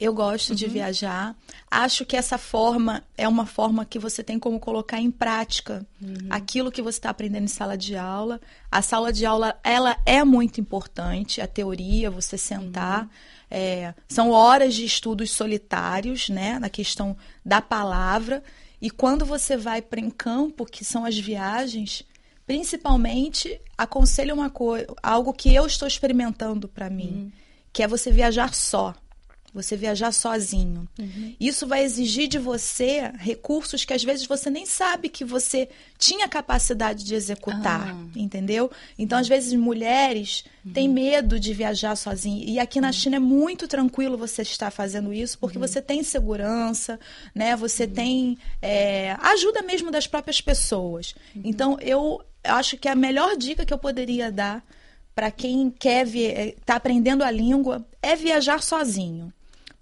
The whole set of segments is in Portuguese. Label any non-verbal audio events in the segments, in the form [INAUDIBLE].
Eu gosto uhum. de viajar. Acho que essa forma é uma forma que você tem como colocar em prática uhum. aquilo que você está aprendendo em sala de aula. A sala de aula ela é muito importante, a teoria, você sentar. Uhum. É, são horas de estudos solitários, né, na questão da palavra. E quando você vai para em campo, que são as viagens, principalmente aconselho uma coisa, algo que eu estou experimentando para mim, uhum. que é você viajar só você viajar sozinho. Uhum. Isso vai exigir de você recursos que às vezes você nem sabe que você tinha capacidade de executar, ah. entendeu? Então, às vezes, mulheres uhum. têm medo de viajar sozinha. E aqui na uhum. China é muito tranquilo você estar fazendo isso, porque uhum. você tem segurança, né? Você uhum. tem é, ajuda mesmo das próprias pessoas. Uhum. Então, eu acho que a melhor dica que eu poderia dar para quem quer estar tá aprendendo a língua é viajar sozinho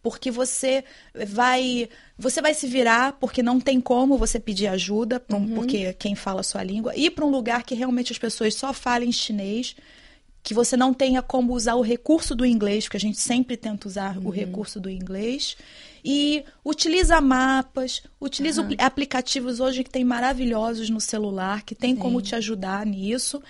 porque você vai você vai se virar porque não tem como você pedir ajuda, uhum. porque quem fala a sua língua, ir para um lugar que realmente as pessoas só falem chinês, que você não tenha como usar o recurso do inglês, porque a gente sempre tenta usar uhum. o recurso do inglês. E utiliza mapas, utiliza uhum. aplicativos hoje que tem maravilhosos no celular, que tem Sim. como te ajudar nisso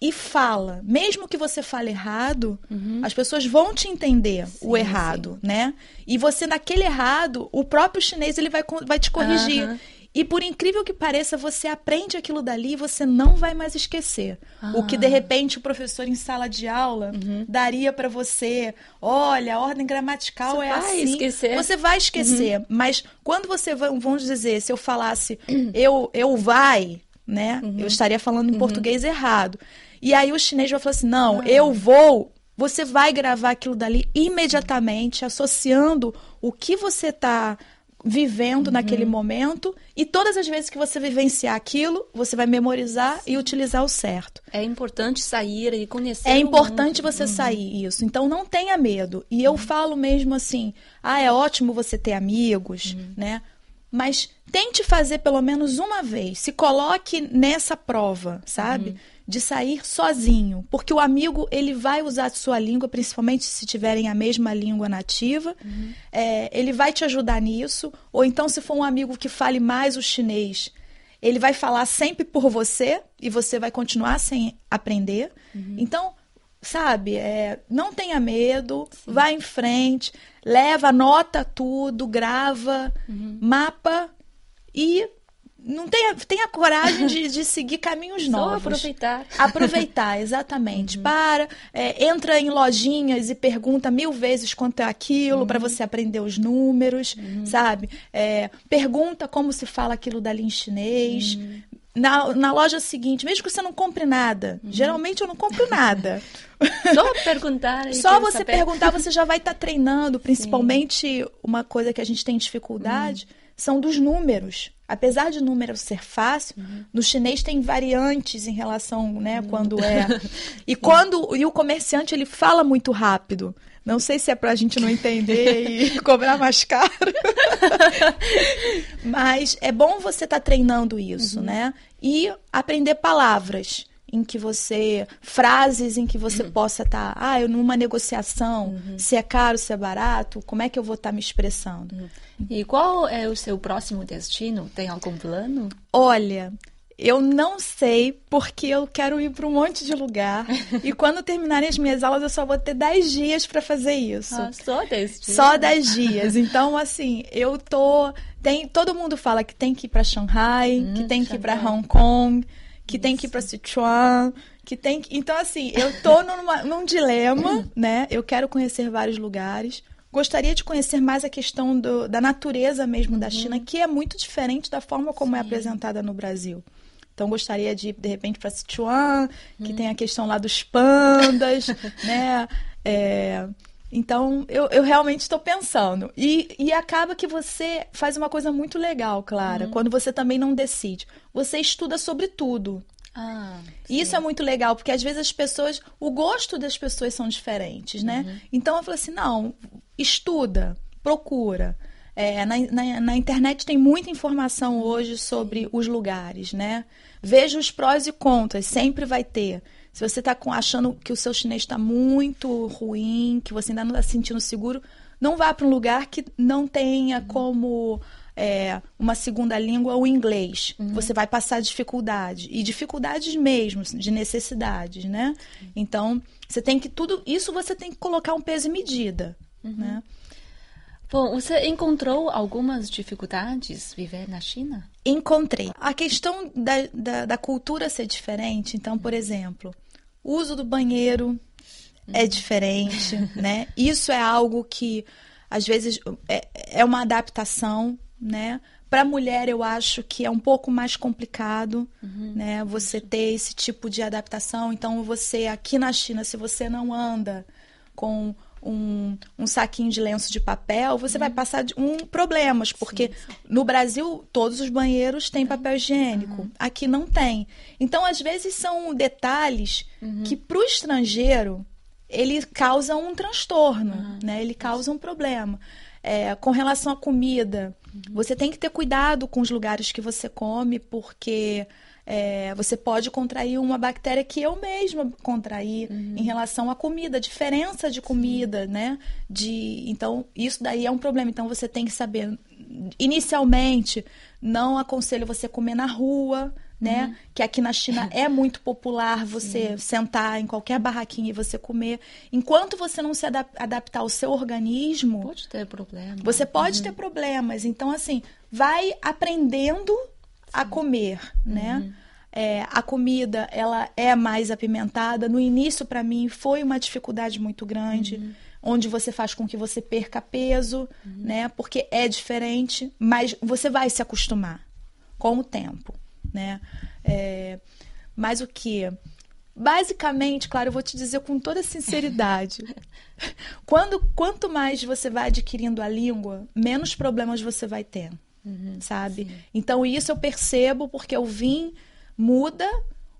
e fala. Mesmo que você fale errado, uhum. as pessoas vão te entender sim, o errado, sim. né? E você, naquele errado, o próprio chinês ele vai, vai te corrigir. Uhum. E por incrível que pareça, você aprende aquilo dali e você não vai mais esquecer. O que de ah. repente o professor em sala de aula uhum. daria para você, olha, a ordem gramatical você é vai assim. Esquecer. Você vai esquecer, uhum. mas quando você vamos dizer, se eu falasse eu eu vai, né? Eu uhum. estaria falando em uhum. português errado. E aí o chinês vai falar assim: não, ah. eu vou. Você vai gravar aquilo dali imediatamente, associando o que você está vivendo uhum. naquele momento e todas as vezes que você vivenciar aquilo, você vai memorizar Sim. e utilizar o certo. É importante sair e conhecer. É importante você uhum. sair isso. Então não tenha medo. E eu uhum. falo mesmo assim: "Ah, é ótimo você ter amigos", uhum. né? Mas tente fazer pelo menos uma vez. Se coloque nessa prova, sabe? De sair sozinho, porque o amigo ele vai usar a sua língua, principalmente se tiverem a mesma língua nativa, uhum. é, ele vai te ajudar nisso. Ou então, se for um amigo que fale mais o chinês, ele vai falar sempre por você e você vai continuar sem aprender. Uhum. Então, sabe, é, não tenha medo, Sim. vá em frente, leva, anota tudo, grava, uhum. mapa e não tenha, tenha coragem de, de seguir caminhos novos. Só aproveitar. Aproveitar, exatamente. Uhum. Para, é, entra em lojinhas e pergunta mil vezes quanto é aquilo uhum. para você aprender os números, uhum. sabe? É, pergunta como se fala aquilo dali em chinês. Uhum. Na, na loja seguinte, mesmo que você não compre nada, uhum. geralmente eu não compro nada. [LAUGHS] Só perguntar. Só você saber. perguntar, você já vai estar tá treinando. [LAUGHS] Principalmente, Sim. uma coisa que a gente tem dificuldade uhum. são dos números apesar de número ser fácil, uhum. no chinês tem variantes em relação, né, uhum. quando é. [LAUGHS] E quando e o comerciante ele fala muito rápido. Não sei se é para a gente não entender e [LAUGHS] cobrar mais caro. Mas é bom você estar tá treinando isso, uhum. né? E aprender palavras em que você frases em que você uhum. possa estar, tá, ah, eu numa negociação, uhum. se é caro, se é barato, como é que eu vou estar tá me expressando? Uhum. E qual é o seu próximo destino? Tem algum plano? Olha, eu não sei porque eu quero ir para um monte de lugar. [LAUGHS] e quando terminarem as minhas aulas, eu só vou ter 10 dias para fazer isso. Ah, só 10 dias? Só 10 dias. Então, assim, eu tô. Tem, todo mundo fala que tem que ir para Shanghai, hum, que tem que ir para Hong Kong que Isso. tem que ir para Sichuan, que tem que... Então, assim, eu tô [LAUGHS] numa, num dilema, né? Eu quero conhecer vários lugares. Gostaria de conhecer mais a questão do, da natureza mesmo uhum. da China, que é muito diferente da forma como é Sim. é apresentada no Brasil. Então, gostaria de ir, de repente, para Sichuan, que uhum. tem a questão lá dos pandas, [LAUGHS] né? É, então, eu, eu realmente estou pensando. E, e acaba que você faz uma coisa muito legal, Clara, uhum. quando você também não decide. Você estuda sobre tudo. Ah, Isso é muito legal, porque às vezes as pessoas, o gosto das pessoas são diferentes, né? Uhum. Então eu falo assim: não, estuda, procura. É, na, na, na, internet tem muita informação hoje sobre os lugares, né? Veja os prós e contras, sempre vai ter. Se você está achando que o seu chinês está muito ruim, que você ainda não está se sentindo seguro, não vá para um lugar que não tenha como é, uma segunda língua o inglês. Uhum. Você vai passar dificuldade. E dificuldades mesmo, de necessidades, né? Então, você tem que tudo. Isso você tem que colocar um peso e medida. Uhum. Né? Bom, você encontrou algumas dificuldades viver na China? Encontrei. A questão da, da, da cultura ser diferente, então, por exemplo, o uso do banheiro é uhum. diferente, né? Isso é algo que, às vezes, é, é uma adaptação, né? Para a mulher, eu acho que é um pouco mais complicado, uhum. né? Você ter esse tipo de adaptação. Então, você aqui na China, se você não anda com um, um saquinho de lenço de papel, você uhum. vai passar de, um problemas, porque sim, sim. no Brasil todos os banheiros têm papel higiênico, uhum. aqui não tem. Então, às vezes são detalhes uhum. que para o estrangeiro ele causa um transtorno, né? Ele causa um problema. É, com relação à comida, uhum. você tem que ter cuidado com os lugares que você come, porque é, você pode contrair uma bactéria que eu mesma contraí uhum. em relação à comida, diferença de comida, Sim. né? De, então, isso daí é um problema. Então, você tem que saber. Inicialmente, não aconselho você comer na rua, né? Uhum. Que aqui na China é muito popular você Sim. sentar em qualquer barraquinha e você comer. Enquanto você não se adap adaptar ao seu organismo. Pode ter problema. Você pode uhum. ter problemas. Então, assim, vai aprendendo a comer, né? Uhum. É, a comida ela é mais apimentada. No início, para mim, foi uma dificuldade muito grande, uhum. onde você faz com que você perca peso, uhum. né? Porque é diferente, mas você vai se acostumar com o tempo, né? É, mas o que? Basicamente, claro, eu vou te dizer com toda sinceridade. [LAUGHS] quando, quanto mais você vai adquirindo a língua, menos problemas você vai ter uhum, sabe? Sim. Então isso eu percebo porque eu vim muda.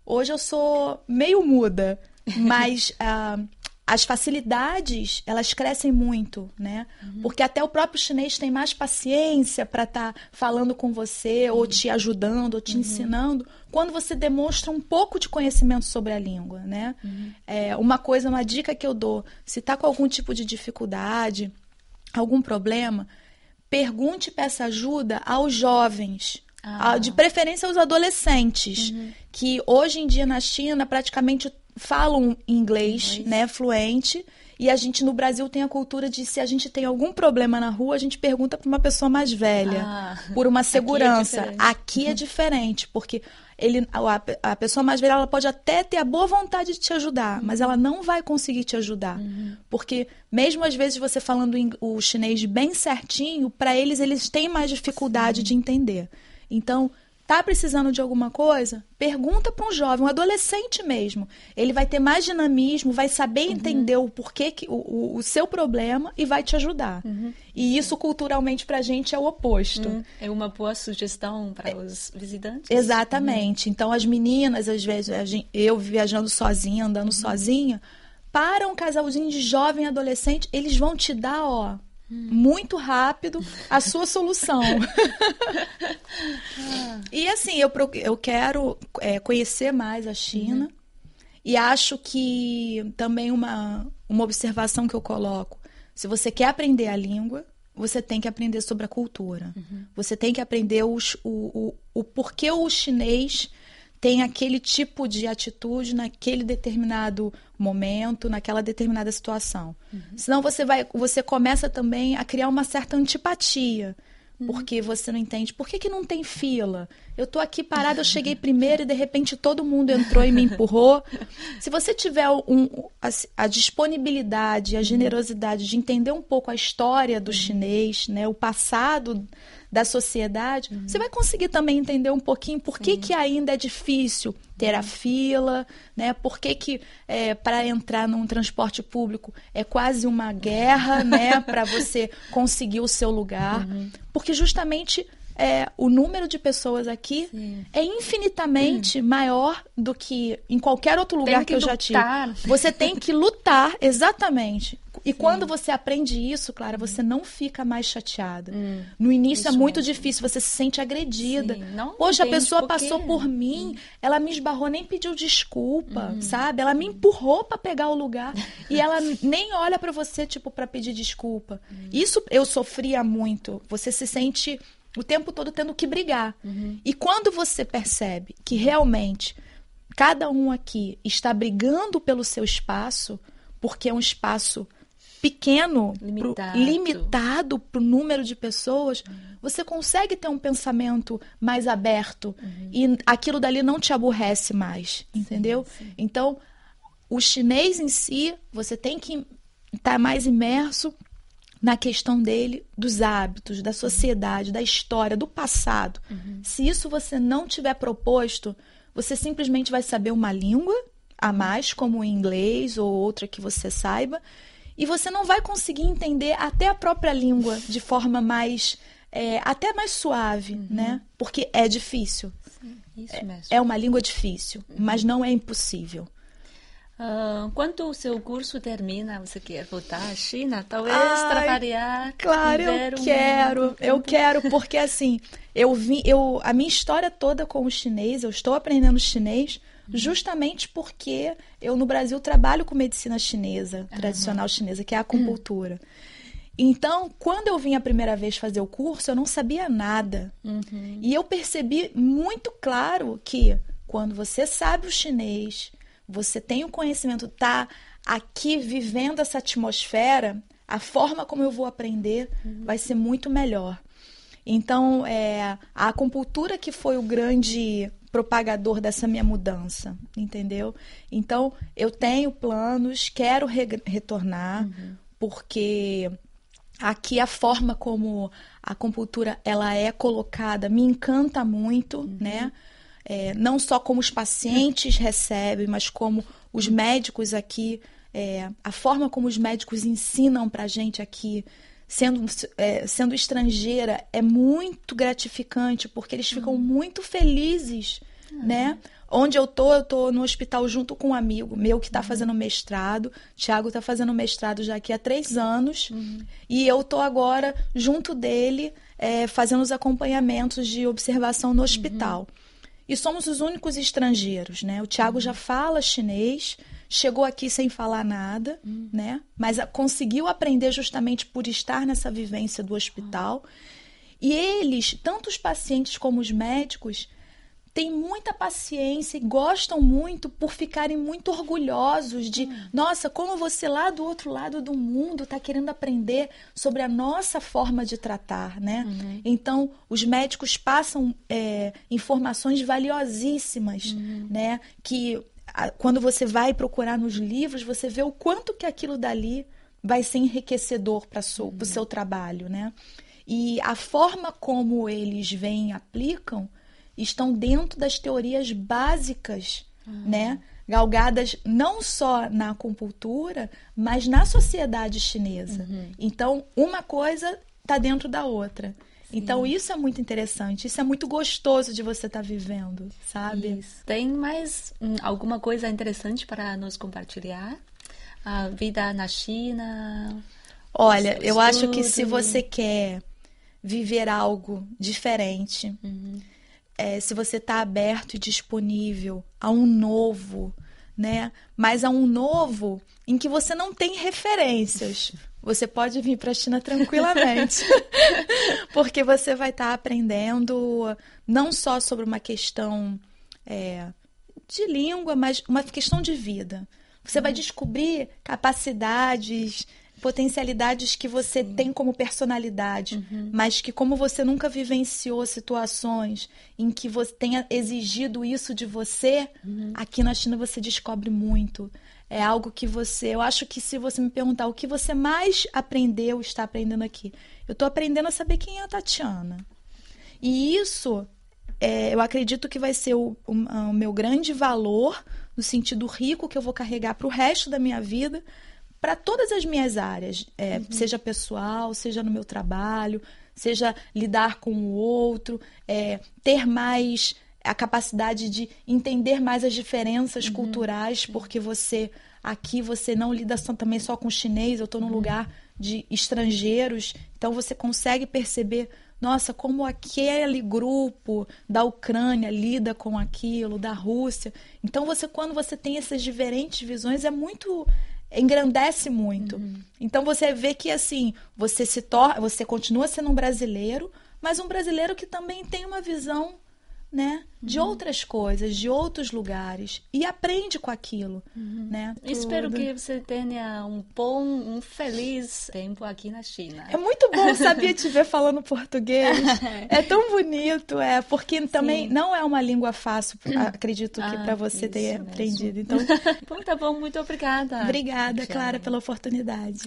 Hoje eu sou meio muda, [LAUGHS] mas uh, as facilidades elas crescem muito, né? Uhum. Porque até o próprio chinês tem mais paciência para estar tá falando com você, uhum. ou te ajudando, ou te uhum. ensinando, quando você demonstra um pouco de conhecimento sobre a língua, né? Uhum. É, uma coisa, uma dica que eu dou, se está com algum tipo de dificuldade, algum problema, pergunte e peça ajuda aos jovens. Ah. De preferência aos adolescentes, uhum. que hoje em dia na China praticamente falam inglês, inglês, né, fluente. E a gente no Brasil tem a cultura de se a gente tem algum problema na rua, a gente pergunta para uma pessoa mais velha, ah, por uma segurança. Aqui é, aqui é diferente, porque ele, a, a, pessoa mais velha ela pode até ter a boa vontade de te ajudar, uhum. mas ela não vai conseguir te ajudar. Uhum. Porque mesmo às vezes você falando o chinês bem certinho, para eles eles têm mais dificuldade Sim. de entender. Então, Tá precisando de alguma coisa? Pergunta para um jovem, um adolescente mesmo. Ele vai ter mais dinamismo, vai saber uhum. entender o porquê, que, o, o, seu problema e vai te ajudar. Uhum. E isso culturalmente para a gente é o oposto. Uhum. É uma boa sugestão para os visitantes. Exatamente. Então as meninas, às vezes, eu viajando sozinha, andando uhum. sozinha, para um casalzinho de jovem adolescente, eles vão te dar, ó, muito rápido a sua solução. [LAUGHS] e assim, eu, eu quero é, conhecer mais a China uhum. e acho que também uma, uma observação que eu coloco: se você quer aprender a língua, você tem que aprender sobre a cultura. Uhum. Você tem que aprender os, o, o, o porquê o chinês tem aquele tipo de atitude naquele determinado momento, naquela determinada situação. Uhum. Senão você vai, você começa também a criar uma certa antipatia. Uhum. Porque você não entende. Por que, que não tem fila? Eu tô aqui parada, eu cheguei primeiro e de repente todo mundo entrou e me empurrou. Se você tiver um, a, a, disponibilidade, a generosidade de entender um pouco a história do uhum. chinês, né, o passado da sociedade, uhum. você vai conseguir também entender um pouquinho por que, que ainda é difícil ter a fila, né? Por que, que é, para entrar num transporte público é quase uma guerra, né? Para você [LAUGHS] conseguir o seu lugar. Uhum. Porque justamente é, o número de pessoas aqui Sim. é infinitamente maior do que em qualquer outro lugar que, que, eu lutar. já tive. Você tem que lutar, [LAUGHS] exatamente. E quando você aprende isso, Clara, você não fica mais chateada. No início é muito difícil, você se sente agredida. Sim, não Poxa, a pessoa por quê. passou por mim, ela me esbarrou, nem pediu desculpa, sabe? Ela me empurrou pra pegar o lugar e ela [LAUGHS] nem olha pra você, tipo, pra pedir desculpa. Isso eu sofria muito. Você se sente o tempo todo tendo que brigar. E quando você percebe que realmente cada um aqui está brigando pelo seu espaço, porque é um espaço pequeno, Limitado. limitado para o número de pessoas, você consegue ter um pensamento mais aberto e aquilo dali não te aborrece mais, entendeu? Então, o chinês em si, você tem que estar mais imerso na questão dele, dos hábitos, da sociedade, da história, do passado. Se isso você não tiver proposto, você simplesmente vai saber uma língua a mais, como o inglês ou outra que você saiba, e você não vai conseguir entender até a própria língua de forma mais. é, até mais suave, né? Porque é difícil. Isso mesmo. É uma língua difícil, mas não é impossível. Ah, quando o seu curso termina, você quer voltar à China? Talvez Ai, trabalhar. Claro, eu um- quero, eu quero, [LAUGHS] porque assim, eu vim, eu, a minha história toda com o chinês, eu estou aprendendo chinês justamente porque eu no Brasil trabalho com medicina chinesa, tradicional chinesa, que é a acupuntura. Então, quando eu vim a primeira vez fazer o curso, eu não sabia nada. E eu percebi muito claro que quando você sabe o chinês, você tem o conhecimento, tá aqui vivendo essa atmosfera, a forma como eu vou aprender vai ser muito melhor. Então, é, a acupuntura que foi o grande propagador dessa minha mudança, entendeu? Então, eu tenho planos, quero re- retornar, porque aqui a forma como a acupuntura ela é colocada me encanta muito, né? É, não só como os pacientes recebem, mas como os médicos aqui, é, a forma como os médicos ensinam pra gente aqui, sendo, é, sendo estrangeira, é muito gratificante, porque eles ficam muito felizes, né? Onde eu tô, eu tô no hospital junto com um amigo meu que tá fazendo mestrado. Tiago tá fazendo mestrado já aqui há três anos. E eu tô agora junto dele, é, fazendo os acompanhamentos de observação no hospital. E somos os únicos estrangeiros, né? O Tiago já fala chinês, chegou aqui sem falar nada, né? Mas a- conseguiu aprender justamente por estar nessa vivência do hospital. E eles, tanto os pacientes como os médicos, têm muita paciência e gostam muito por ficarem muito orgulhosos de, nossa, como você lá do outro lado do mundo está querendo aprender sobre a nossa forma de tratar, né? Então, os médicos passam é, informações valiosíssimas, né? Que a- quando você vai procurar nos livros, você vê o quanto que aquilo dali vai ser enriquecedor para o seu trabalho, né? E a forma como eles vêm e aplicam estão dentro das teorias básicas, né? Galgadas não só na acupuntura, mas na sociedade chinesa. Então, uma coisa está dentro da outra. Então, isso é muito interessante, isso é muito gostoso de você estar vivendo, sabe? Isso. Tem mais hum, alguma coisa interessante para nos compartilhar? A vida na China? Olha, eu acho que se você quer viver algo diferente, Uhum. É, se você está aberto e disponível a um novo, né? Mas a um novo em que você não tem referências. Você pode vir para a China tranquilamente, [LAUGHS] porque você vai estar aprendendo não só sobre uma questão é, de língua, mas uma questão de vida. Você vai descobrir capacidades, potencialidades que você tem como personalidade, mas que como você nunca vivenciou situações em que você tenha exigido isso de você, aqui na China você descobre muito. É algo que você, eu acho que se você me perguntar o que você mais aprendeu, está aprendendo aqui, eu estou aprendendo a saber quem é a Tatiana. E isso, é, eu acredito que vai ser o, o- o meu grande valor, no sentido rico que eu vou carregar para o resto da minha vida, para todas as minhas áreas, é, seja pessoal, seja no meu trabalho, seja lidar com o outro, é, ter mais a capacidade de entender mais as diferenças culturais, porque você Aqui você não lida só, também só com chinês, eu estou num lugar de estrangeiros, então você consegue perceber, nossa, como aquele grupo da Ucrânia lida com aquilo, da Rússia. Então você quando você tem essas diferentes visões é muito engrandece muito. Uhum. Então você vê que assim, você se torna, você continua sendo um brasileiro, mas um brasileiro que também tem uma visão né? De uhum. outras coisas, de outros lugares. E aprende com aquilo, uhum. né? Espero que você tenha um bom, um feliz tempo aqui na China. É muito bom, sabia, te ver falando [LAUGHS] português. é tão bonito, é. Porque também Sim. não é uma língua fácil, [CLEARS THROAT] acredito que ah, para você ter mesmo. aprendido. Então... bom, [LAUGHS] tá bom, muito obrigada. Obrigada, Clara, pela oportunidade.